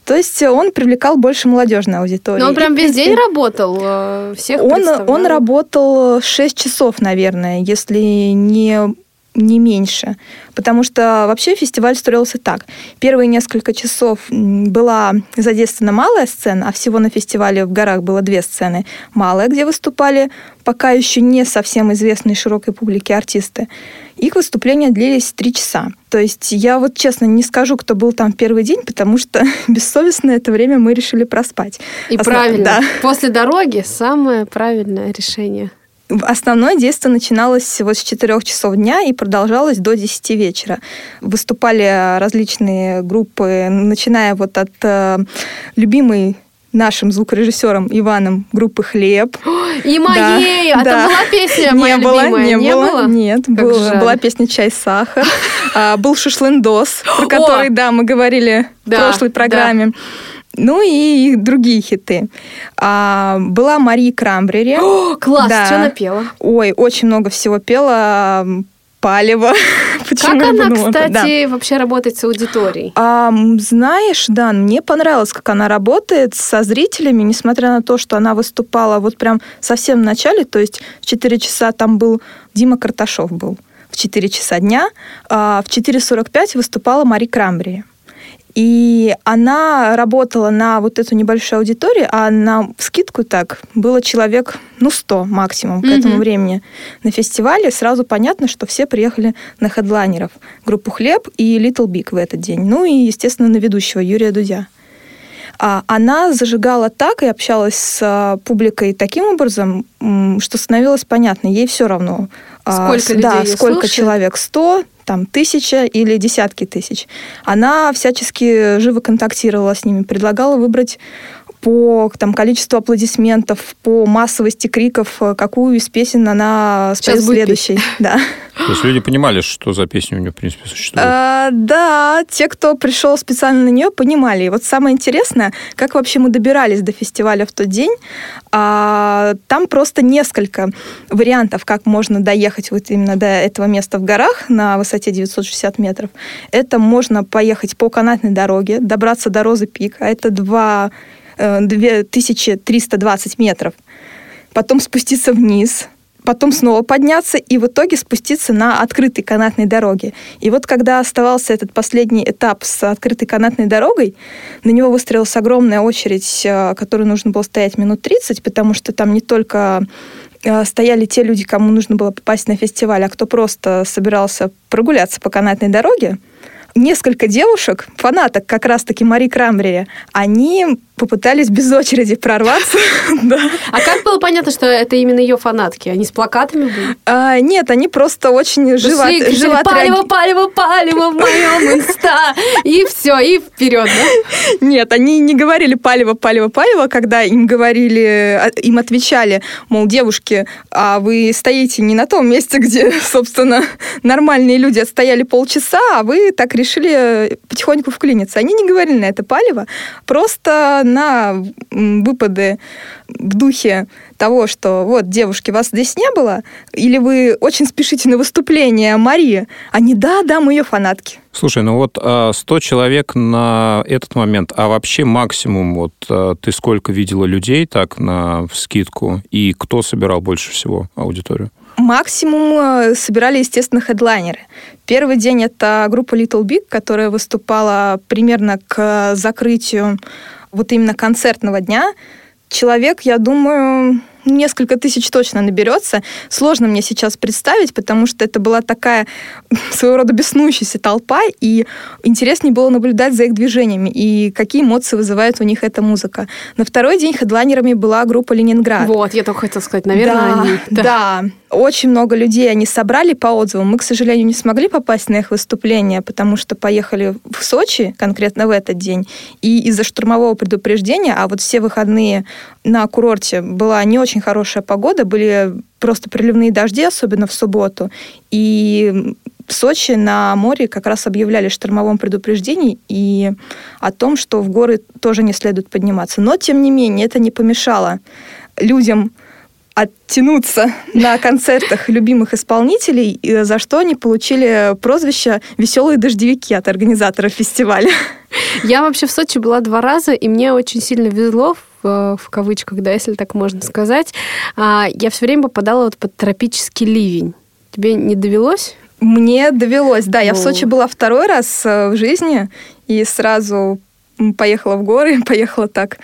То есть он привлекал больше молодежной аудитории. Но он И, прям в весь день работал, э, всех Он, он работал 6 часов, наверное, если не, не меньше. Потому что вообще фестиваль строился так. Первые несколько часов была задействована малая сцена, а всего на фестивале в горах было две сцены. Малая, где выступали пока еще не совсем известные широкой публике артисты. Их выступления длились три часа. То есть я вот честно не скажу, кто был там первый день, потому что бессовестно это время мы решили проспать. И Основ- правильно. Да. После дороги самое правильное решение. Основное действие начиналось вот с 4 часов дня и продолжалось до 10 вечера. Выступали различные группы, начиная вот от э, любимой нашим звукорежиссером Иваном группы «Хлеб». И моей! А да. там была песня моя не было, любимая? не, было, нет. Как был- была песня «Чай-сахар», а, был «Шашлындос», про который, да, мы говорили в Да, прошлой да. Ну и другие хиты. А, была Мария Крамбрери. О, класс! Да. Что напела? Ой, очень много всего пела. Палево. Почему Как она, подумала? Да. кстати, вообще работает с аудиторией? А, знаешь, Дан, мне понравилось, как она работает со зрителями, несмотря на то, что она выступала вот прям совсем в начале, то есть в 4 часа там был Дима Карташов был в 4 часа дня, а в 4.45 выступала Мари Крамбри. И она работала на вот эту небольшую аудиторию, а на скидку так было человек, ну, 100 максимум к Мгм. этому времени на фестивале. Сразу понятно, что все приехали на хедлайнеров. Группу «Хлеб» и Little Big в этот день. Ну и, естественно, на ведущего Юрия Дудя. А она зажигала так и общалась с а, публикой таким образом, что становилось понятно, ей все равно. А, Сколько людей да, сколько слушает? человек, сто, там, тысяча или десятки тысяч. Она всячески живо контактировала с ними, предлагала выбрать по там, количеству аплодисментов, по массовости криков, э, какую из песен она споет Сейчас будет следующей. Да. То есть люди понимали, что за песня у нее, в принципе, существует. А, да, те, кто пришел специально на нее, понимали. И вот самое интересное, как вообще мы добирались до фестиваля в тот день. А, там просто несколько вариантов, как можно доехать вот именно до этого места в горах на высоте 960 метров. Это можно поехать по канатной дороге, добраться до Розы Пик, а это два, 2320 метров. Потом спуститься вниз, потом снова подняться и в итоге спуститься на открытой канатной дороге. И вот когда оставался этот последний этап с открытой канатной дорогой, на него выстроилась огромная очередь, э, которой нужно было стоять минут 30, потому что там не только э, стояли те люди, кому нужно было попасть на фестиваль, а кто просто собирался прогуляться по канатной дороге. Несколько девушек, фанаток как раз-таки Мари Крамбрери, они попытались без очереди прорваться. А как было понятно, что это именно ее фанатки? Они с плакатами были? А, Нет, они просто очень живо, палево, палево, палево в моем инста. И все, и вперед, да? Нет, они не говорили палево, палево, палево, когда им говорили, а, им отвечали, мол, девушки, а вы стоите не на том месте, где, собственно, нормальные люди отстояли полчаса, а вы так решили потихоньку вклиниться. Они не говорили на это палево, просто на выпады в духе того, что вот, девушки, вас здесь не было, или вы очень спешите на выступление Марии, они, да, да, мы ее фанатки. Слушай, ну вот а, 100 человек на этот момент, а вообще максимум, вот а, ты сколько видела людей так на скидку, и кто собирал больше всего аудиторию? Максимум э, собирали, естественно, хедлайнеры. Первый день это группа Little Big, которая выступала примерно к закрытию вот именно концертного дня. Человек, я думаю, несколько тысяч точно наберется. Сложно мне сейчас представить, потому что это была такая своего рода беснующаяся толпа, и интереснее было наблюдать за их движениями и какие эмоции вызывает у них эта музыка. На второй день хедлайнерами была группа «Ленинград». Вот, я только хотела сказать, наверное, да, они. Да. очень много людей они собрали по отзывам. Мы, к сожалению, не смогли попасть на их выступление, потому что поехали в Сочи конкретно в этот день. И из-за штурмового предупреждения, а вот все выходные на курорте была не очень хорошая погода, были просто приливные дожди, особенно в субботу. И в Сочи на море как раз объявляли штормовом предупреждении и о том, что в горы тоже не следует подниматься. Но, тем не менее, это не помешало людям оттянуться на концертах любимых исполнителей, за что они получили прозвище «Веселые дождевики» от организаторов фестиваля. Я вообще в Сочи была два раза, и мне очень сильно везло в, в кавычках, да, если так можно сказать. А, я все время попадала вот под тропический ливень. Тебе не довелось? Мне довелось, да. Я О. в Сочи была второй раз э, в жизни и сразу поехала в горы, поехала так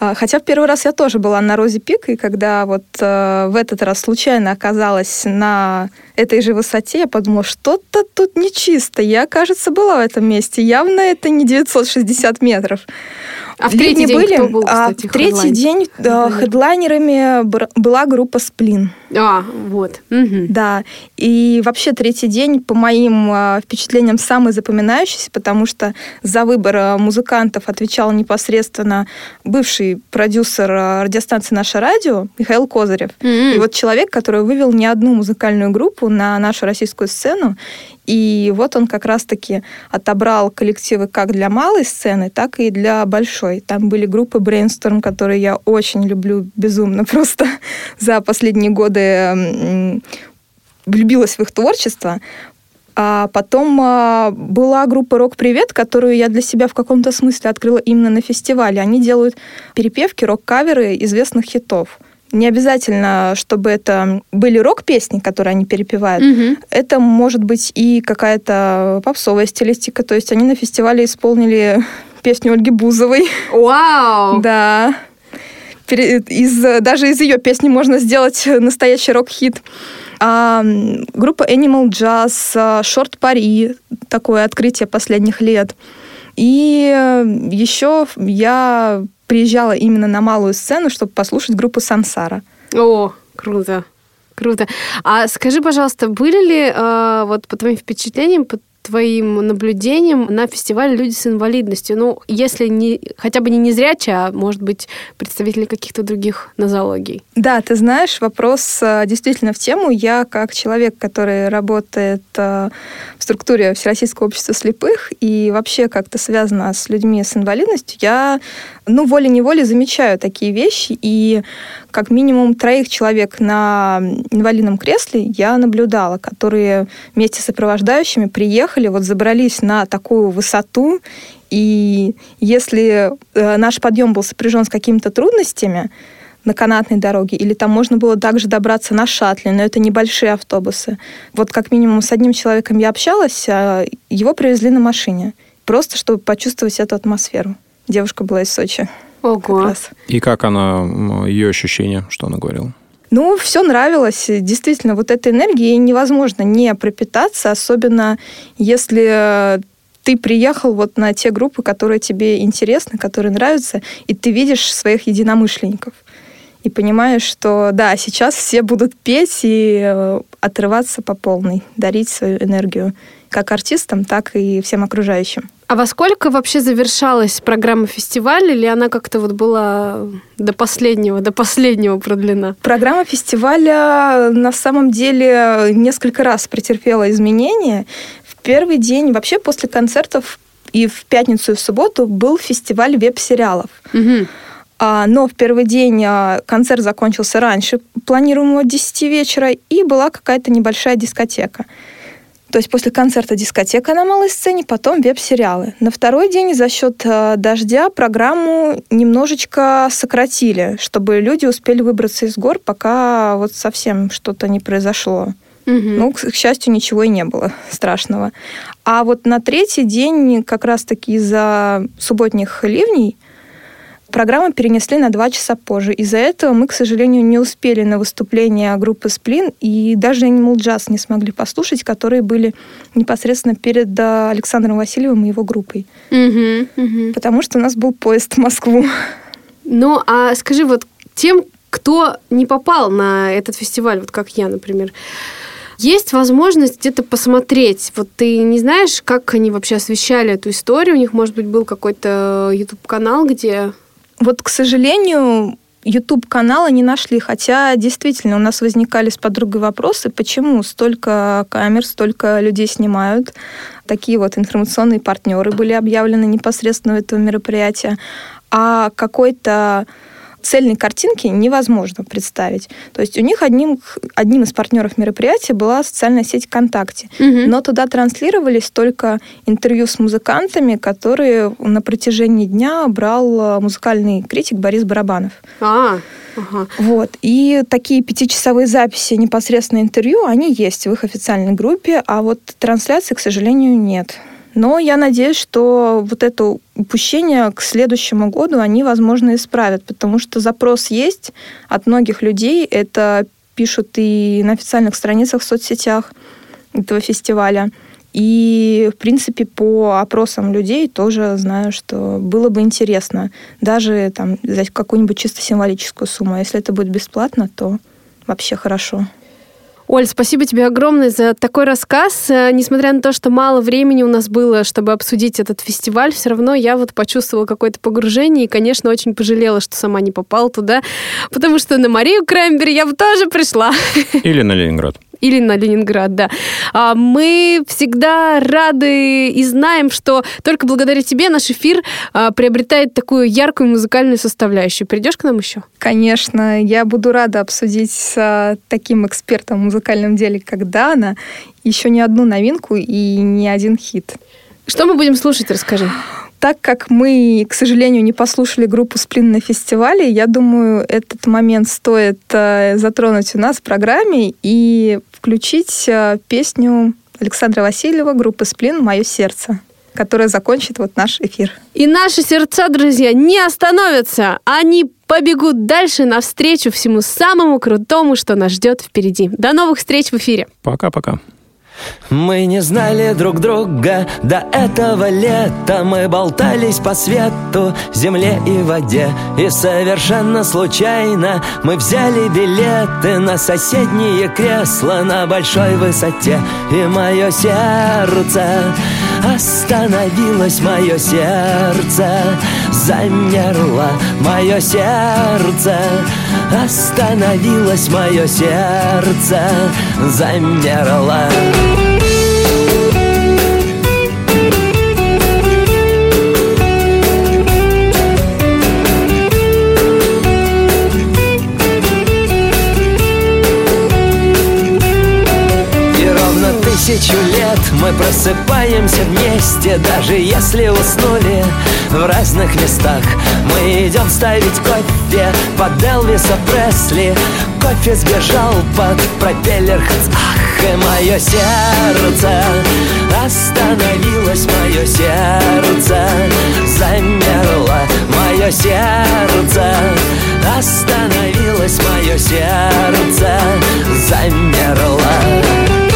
Хотя в первый раз я тоже была на Розе Пик, и когда вот э, в этот раз случайно оказалась на этой же высоте, я подумала, что-то тут нечисто. Я, кажется, была в этом месте. Явно это не 960 метров. А в третий день были, кто был, кстати, а в третий день да, хедлайнерами была группа «Сплин». А, вот. Угу. Да. И вообще третий день, по моим а, впечатлениям, самый запоминающийся, потому что за выбор а, музыкантов отвечал непосредственно бывший продюсер а, радиостанции «Наше радио» Михаил Козырев. Mm-hmm. И вот человек, который вывел не одну музыкальную группу на нашу российскую сцену. И вот он как раз-таки отобрал коллективы как для малой сцены, так и для большой. Там были группы Brainstorm, которые я очень люблю безумно просто за последние годы влюбилась в их творчество. А потом а, была группа «Рок Привет», которую я для себя в каком-то смысле открыла именно на фестивале. Они делают перепевки, рок-каверы известных хитов. Не обязательно, чтобы это были рок-песни, которые они перепевают. Угу. Это может быть и какая-то попсовая стилистика. То есть они на фестивале исполнили песню Ольги Бузовой. Вау! Да. Из, даже из ее песни можно сделать настоящий рок-хит. А, группа Animal Jazz, Шорт Пари, такое открытие последних лет. И еще я приезжала именно на малую сцену, чтобы послушать группу Сансара. О, круто. Круто. А скажи, пожалуйста, были ли, э, вот по твоим впечатлениям, по твоим наблюдениям на фестивале люди с инвалидностью? Ну, если не, хотя бы не незрячие, а, может быть, представители каких-то других нозологий. Да, ты знаешь, вопрос э, действительно в тему. Я, как человек, который работает э, в структуре Всероссийского общества слепых и вообще как-то связана с людьми с инвалидностью, я, ну, волей-неволей замечаю такие вещи, и как минимум троих человек на инвалидном кресле я наблюдала, которые вместе с сопровождающими приехали, вот забрались на такую высоту, и если э, наш подъем был сопряжен с какими-то трудностями, на канатной дороге, или там можно было также добраться на шаттле, но это небольшие автобусы. Вот как минимум с одним человеком я общалась, а его привезли на машине, просто чтобы почувствовать эту атмосферу. Девушка была из Сочи. Ого. И как она, ее ощущение, что она говорила? Ну, все нравилось. Действительно, вот этой энергией невозможно не пропитаться, особенно если ты приехал вот на те группы, которые тебе интересны, которые нравятся, и ты видишь своих единомышленников. И понимаешь, что да, сейчас все будут петь и э, отрываться по полной, дарить свою энергию как артистам, так и всем окружающим. А во сколько вообще завершалась программа фестиваля, или она как-то вот была до последнего, до последнего продлена? Программа фестиваля на самом деле несколько раз претерпела изменения. В первый день, вообще после концертов и в пятницу, и в субботу был фестиваль веб-сериалов. Угу. Но в первый день а, концерт закончился раньше планируемого 10 вечера, и была какая-то небольшая дискотека. То есть после концерта дискотека на малой сцене, потом веб-сериалы. На второй день за счет э, дождя программу немножечко сократили, чтобы люди успели выбраться из гор, пока вот совсем что-то не произошло. Угу. Ну, к, к счастью, ничего и не было страшного. А вот на третий день, как раз-таки из-за субботних ливней, Программу перенесли на два часа позже. Из-за этого мы, к сожалению, не успели на выступление группы «Сплин» и даже Animal Jazz не смогли послушать, которые были непосредственно перед э, Александром Васильевым и его группой. Угу, угу. Потому что у нас был поезд в Москву. Ну, а скажи, вот тем, кто не попал на этот фестиваль, вот как я, например, есть возможность где-то посмотреть. Вот ты не знаешь, как они вообще освещали эту историю? У них, может быть, был какой-то YouTube-канал, где... Вот, к сожалению, YouTube-канала не нашли, хотя действительно у нас возникали с подругой вопросы, почему столько камер, столько людей снимают. Такие вот информационные партнеры были объявлены непосредственно у этого мероприятия. А какой-то цельной картинки невозможно представить. То есть у них одним, одним из партнеров мероприятия была социальная сеть ВКонтакте. Мгм. Но туда транслировались только интервью с музыкантами, которые на протяжении дня брал э, музыкальный критик Борис Барабанов. А, ага. Вот. И такие пятичасовые записи непосредственно интервью, они есть в их официальной группе, а вот трансляции, к сожалению, нет. Но я надеюсь, что вот это упущение к следующему году они, возможно, исправят, потому что запрос есть от многих людей. Это пишут и на официальных страницах в соцсетях этого фестиваля. И, в принципе, по опросам людей тоже знаю, что было бы интересно даже там взять какую-нибудь чисто символическую сумму. А если это будет бесплатно, то вообще хорошо. Оль, спасибо тебе огромное за такой рассказ. Э, Несмотря на то, что мало времени у нас было, чтобы обсудить этот фестиваль, все равно я вот почувствовала какое-то погружение и, конечно, очень пожалела, что сама не попала туда, потому что на Марию Краймбери я бы тоже пришла. Или на Ленинград. Или на Ленинград, да. А, Мы всегда рады и знаем, что только благодаря тебе наш эфир а, приобретает такую яркую музыкальную составляющую. Придешь к нам еще? Конечно, я буду рада обсудить с а, таким экспертом в музыкальном деле, как Дана, еще не одну новинку и не один хит. Что мы будем слушать, расскажи. Так как мы, к сожалению, не послушали группу «Сплин» на фестивале, я думаю, этот момент стоит э, затронуть у нас в программе и включить э, песню Александра Васильева группы «Сплин. Мое сердце», которая закончит вот наш эфир. И наши сердца, друзья, не остановятся. Они побегут дальше навстречу всему самому крутому, что нас ждет впереди. До новых встреч в эфире. Пока-пока. Мы не знали друг друга до этого лета. Мы болтались по свету, земле и воде. И совершенно случайно мы взяли билеты На соседние кресла на большой высоте. И мое сердце остановилось Мое сердце замерло Мое сердце остановилось Мое сердце замерло. Тысячу лет мы просыпаемся вместе Даже если уснули в разных местах. Мы идем ставить кофе под Элвиса Пресли. Кофе сбежал под пропеллер. Ах, и мое сердце Остановилось мое сердце Замерло. Мое сердце Остановилось мое сердце Замерло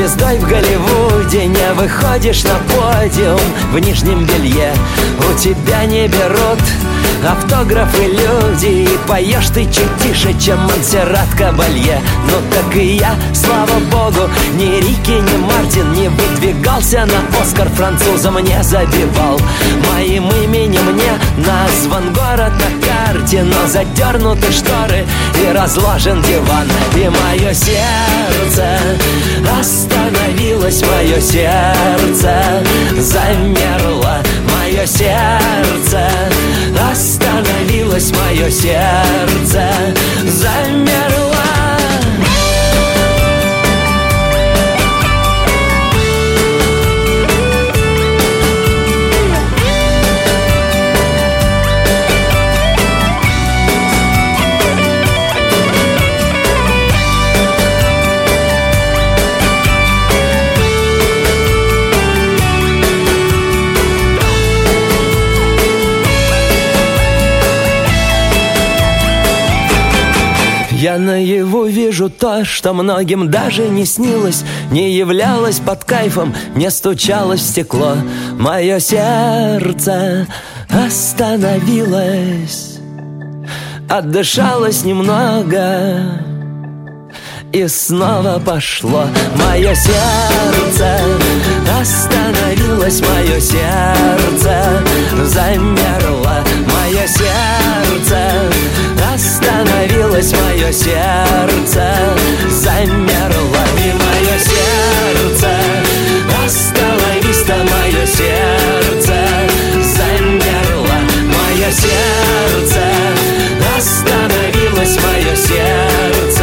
звездой в Голливуде Не выходишь на подиум в нижнем белье. У тебя не берут автографы люди поешь ты чуть тише, чем Монсеррат Кабалье. Ну так и я, слава богу, ни Рики, ни Мартин Не выдвигался на Оскар французом не забивал. Моим именем не назван город на карте Но задернуты шторы и разложен диван. И мое сердце остановилось Мое сердце замерло Мое сердце остановилось Мое сердце. Замерло вижу то, что многим даже не снилось Не являлось под кайфом, не стучалось в стекло. Мое сердце остановилось Отдышалось немного и снова пошло. Мое сердце остановилось Мое сердце замерло. Мое сердце Забилось мое сердце, замерло И мое сердце, остановись-то мое сердце Замерло мое сердце, остановилось мое сердце.